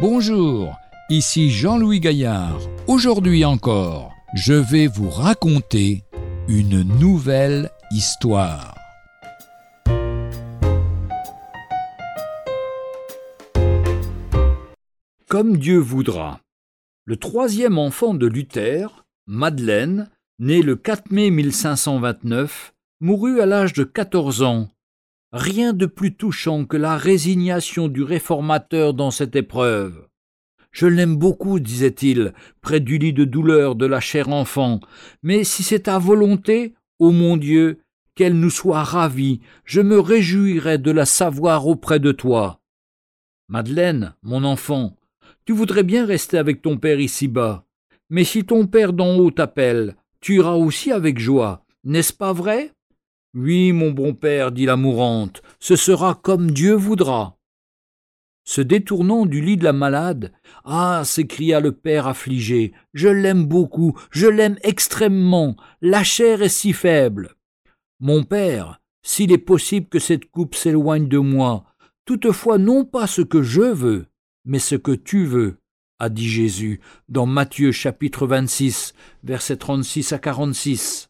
Bonjour, ici Jean-Louis Gaillard. Aujourd'hui encore, je vais vous raconter une nouvelle histoire. Comme Dieu voudra. Le troisième enfant de Luther, Madeleine, né le 4 mai 1529, mourut à l'âge de 14 ans Rien de plus touchant que la résignation du réformateur dans cette épreuve. Je l'aime beaucoup, disait-il, près du lit de douleur de la chère enfant, mais si c'est ta volonté, ô mon Dieu, qu'elle nous soit ravie, je me réjouirai de la savoir auprès de toi. Madeleine, mon enfant, tu voudrais bien rester avec ton père ici-bas, mais si ton père d'en haut t'appelle, tu iras aussi avec joie, n'est-ce pas vrai? Oui, mon bon père, dit la mourante, ce sera comme Dieu voudra. Se détournant du lit de la malade, Ah. s'écria le père affligé, je l'aime beaucoup, je l'aime extrêmement, la chair est si faible. Mon père, s'il est possible que cette coupe s'éloigne de moi, toutefois non pas ce que je veux, mais ce que tu veux, a dit Jésus dans Matthieu chapitre 26, versets 36 à 46.